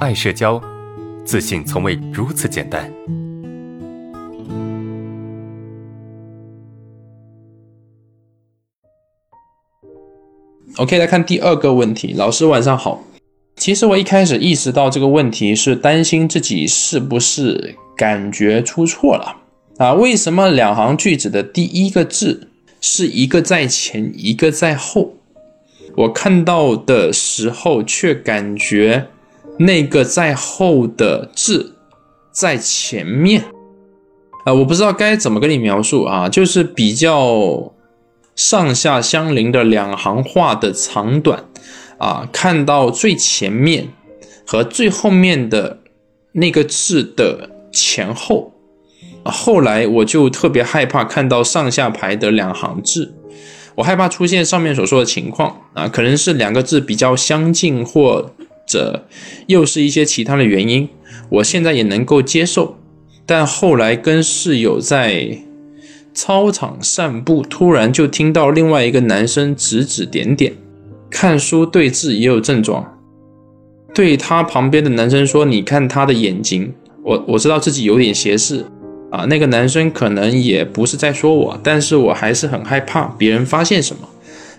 爱社交，自信从未如此简单。OK，来看第二个问题。老师晚上好。其实我一开始意识到这个问题是担心自己是不是感觉出错了啊？为什么两行句子的第一个字是一个在前，一个在后？我看到的时候却感觉那个在后的字在前面啊！我不知道该怎么跟你描述啊，就是比较。上下相邻的两行话的长短，啊，看到最前面和最后面的那个字的前后，后来我就特别害怕看到上下排的两行字，我害怕出现上面所说的情况啊，可能是两个字比较相近，或者又是一些其他的原因，我现在也能够接受，但后来跟室友在。操场散步，突然就听到另外一个男生指指点点。看书对字也有症状，对他旁边的男生说：“你看他的眼睛。”我我知道自己有点斜视啊。那个男生可能也不是在说我，但是我还是很害怕别人发现什么。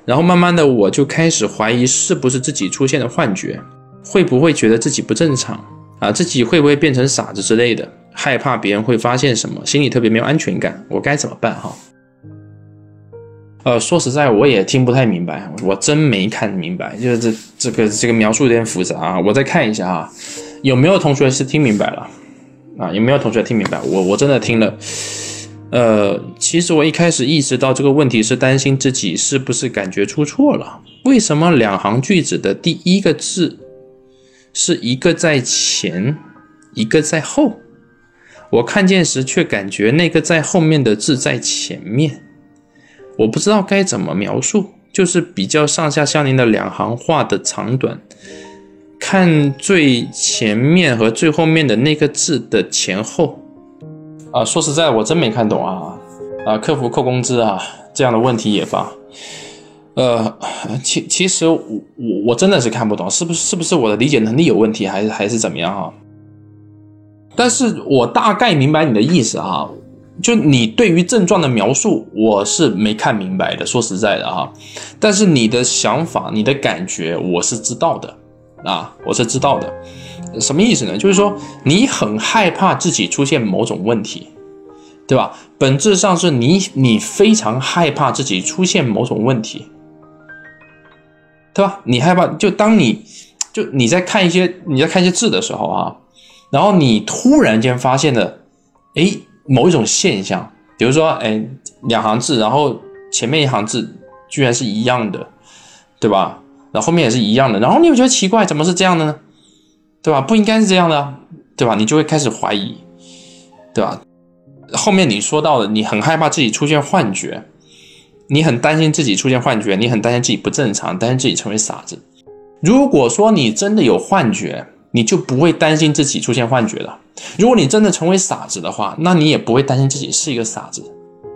然后慢慢的，我就开始怀疑是不是自己出现了幻觉，会不会觉得自己不正常啊？自己会不会变成傻子之类的？害怕别人会发现什么，心里特别没有安全感，我该怎么办哈？呃，说实在，我也听不太明白，我真没看明白，就是这这个这个描述有点复杂啊，我再看一下啊，有没有同学是听明白了啊？有没有同学听明白？我我真的听了，呃，其实我一开始意识到这个问题是担心自己是不是感觉出错了，为什么两行句子的第一个字是一个在前，一个在后？我看见时，却感觉那个在后面的字在前面，我不知道该怎么描述，就是比较上下相邻的两行话的长短，看最前面和最后面的那个字的前后。啊，说实在，我真没看懂啊！啊，客服扣工资啊，这样的问题也发。呃，其其实我我我真的是看不懂，是不是是不是我的理解能力有问题，还是还是怎么样啊？但是我大概明白你的意思哈，就你对于症状的描述，我是没看明白的。说实在的哈，但是你的想法、你的感觉，我是知道的啊，我是知道的。什么意思呢？就是说你很害怕自己出现某种问题，对吧？本质上是你，你非常害怕自己出现某种问题，对吧？你害怕，就当你就你在看一些你在看一些字的时候啊。然后你突然间发现了，哎，某一种现象，比如说，哎，两行字，然后前面一行字居然是一样的，对吧？然后后面也是一样的，然后你会觉得奇怪，怎么是这样的呢？对吧？不应该是这样的，对吧？你就会开始怀疑，对吧？后面你说到的，你很害怕自己出现幻觉，你很担心自己出现幻觉，你很担心自己不正常，担心自己成为傻子。如果说你真的有幻觉，你就不会担心自己出现幻觉了。如果你真的成为傻子的话，那你也不会担心自己是一个傻子。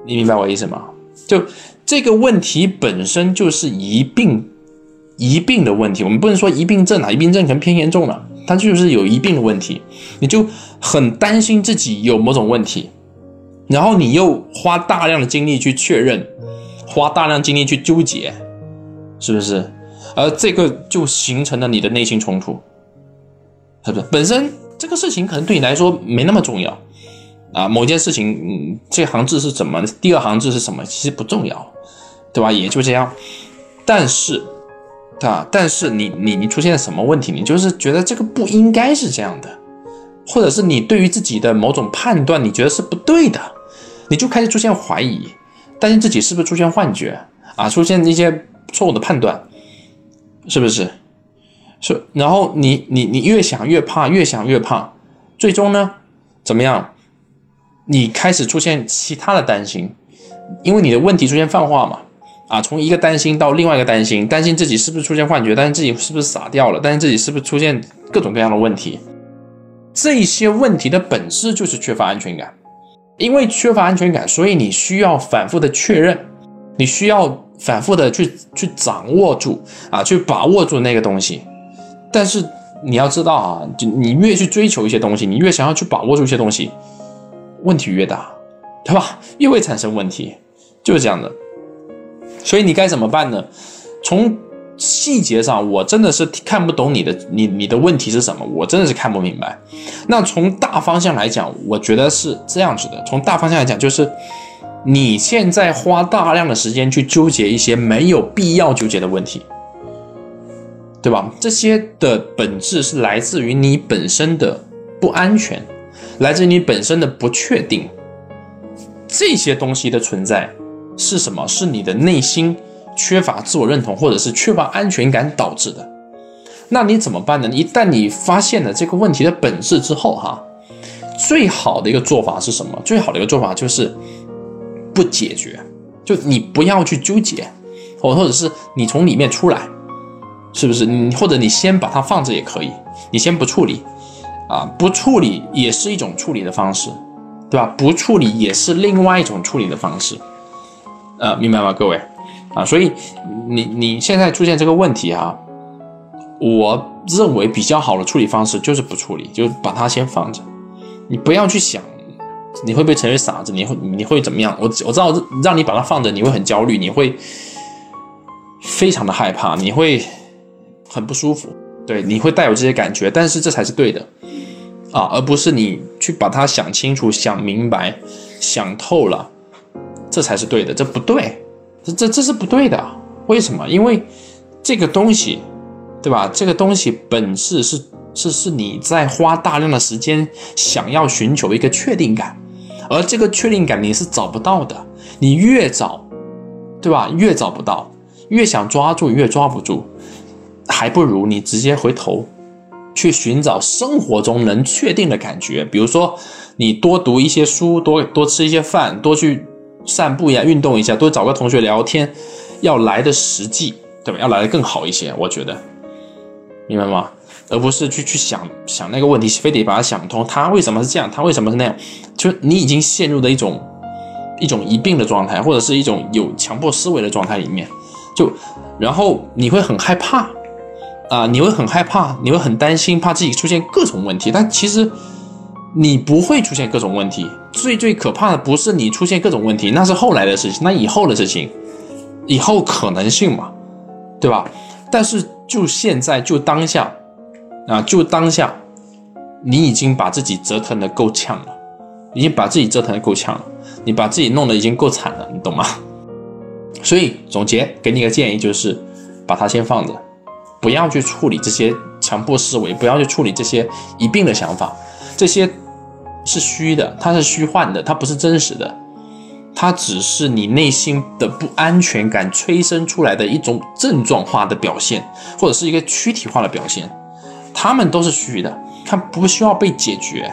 你明白我意思吗？就这个问题本身就是疑病，疑病的问题。我们不能说疑病症啊，疑病症可能偏严重了，它就是有疑病的问题。你就很担心自己有某种问题，然后你又花大量的精力去确认，花大量精力去纠结，是不是？而这个就形成了你的内心冲突。是不是本身这个事情可能对你来说没那么重要啊？某件事情，嗯，这行字是怎么？第二行字是什么？其实不重要，对吧？也就这样。但是，对吧？但是你你你出现什么问题？你就是觉得这个不应该是这样的，或者是你对于自己的某种判断，你觉得是不对的，你就开始出现怀疑，担心自己是不是出现幻觉啊？出现一些错误的判断，是不是？是，然后你你你越想越怕，越想越怕，最终呢，怎么样？你开始出现其他的担心，因为你的问题出现泛化嘛，啊，从一个担心到另外一个担心，担心自己是不是出现幻觉，担心自己是不是傻掉了，担心自己是不是出现各种各样的问题。这些问题的本质就是缺乏安全感，因为缺乏安全感，所以你需要反复的确认，你需要反复的去去掌握住啊，去把握住那个东西。但是你要知道啊，就你越去追求一些东西，你越想要去把握住一些东西，问题越大，对吧？越会产生问题，就是这样的。所以你该怎么办呢？从细节上，我真的是看不懂你的你你的问题是什么，我真的是看不明白。那从大方向来讲，我觉得是这样子的。从大方向来讲，就是你现在花大量的时间去纠结一些没有必要纠结的问题。对吧？这些的本质是来自于你本身的不安全，来自于你本身的不确定。这些东西的存在是什么？是你的内心缺乏自我认同，或者是缺乏安全感导致的。那你怎么办呢？一旦你发现了这个问题的本质之后，哈，最好的一个做法是什么？最好的一个做法就是不解决，就你不要去纠结，或或者是你从里面出来。是不是你或者你先把它放着也可以，你先不处理，啊，不处理也是一种处理的方式，对吧？不处理也是另外一种处理的方式，呃，明白吗，各位？啊，所以你你现在出现这个问题哈，我认为比较好的处理方式就是不处理，就把它先放着，你不要去想你会不会成为傻子，你会你会怎么样？我我知道让你把它放着，你会很焦虑，你会非常的害怕，你会。很不舒服，对，你会带有这些感觉，但是这才是对的啊，而不是你去把它想清楚、想明白、想透了，这才是对的，这不对，这这这是不对的。为什么？因为这个东西，对吧？这个东西本质是是是你在花大量的时间想要寻求一个确定感，而这个确定感你是找不到的，你越找，对吧？越找不到，越想抓住越抓不住。还不如你直接回头，去寻找生活中能确定的感觉。比如说，你多读一些书，多多吃一些饭，多去散步呀，运动一下，多找个同学聊天，要来的实际，对吧？要来的更好一些，我觉得，明白吗？而不是去去想想那个问题，非得把它想通。他为什么是这样？他为什么是那样？就你已经陷入的一种一种疑病的状态，或者是一种有强迫思维的状态里面，就然后你会很害怕。啊，你会很害怕，你会很担心，怕自己出现各种问题。但其实你不会出现各种问题。最最可怕的不是你出现各种问题，那是后来的事情，那以后的事情，以后可能性嘛，对吧？但是就现在，就当下，啊，就当下，你已经把自己折腾的够呛了，已经把自己折腾的够呛了，你把自己弄得已经够惨了，你懂吗？所以总结给你个建议，就是把它先放着。不要去处理这些强迫思维，不要去处理这些一并的想法，这些是虚的，它是虚幻的，它不是真实的，它只是你内心的不安全感催生出来的一种症状化的表现，或者是一个躯体化的表现，它们都是虚的，它不需要被解决。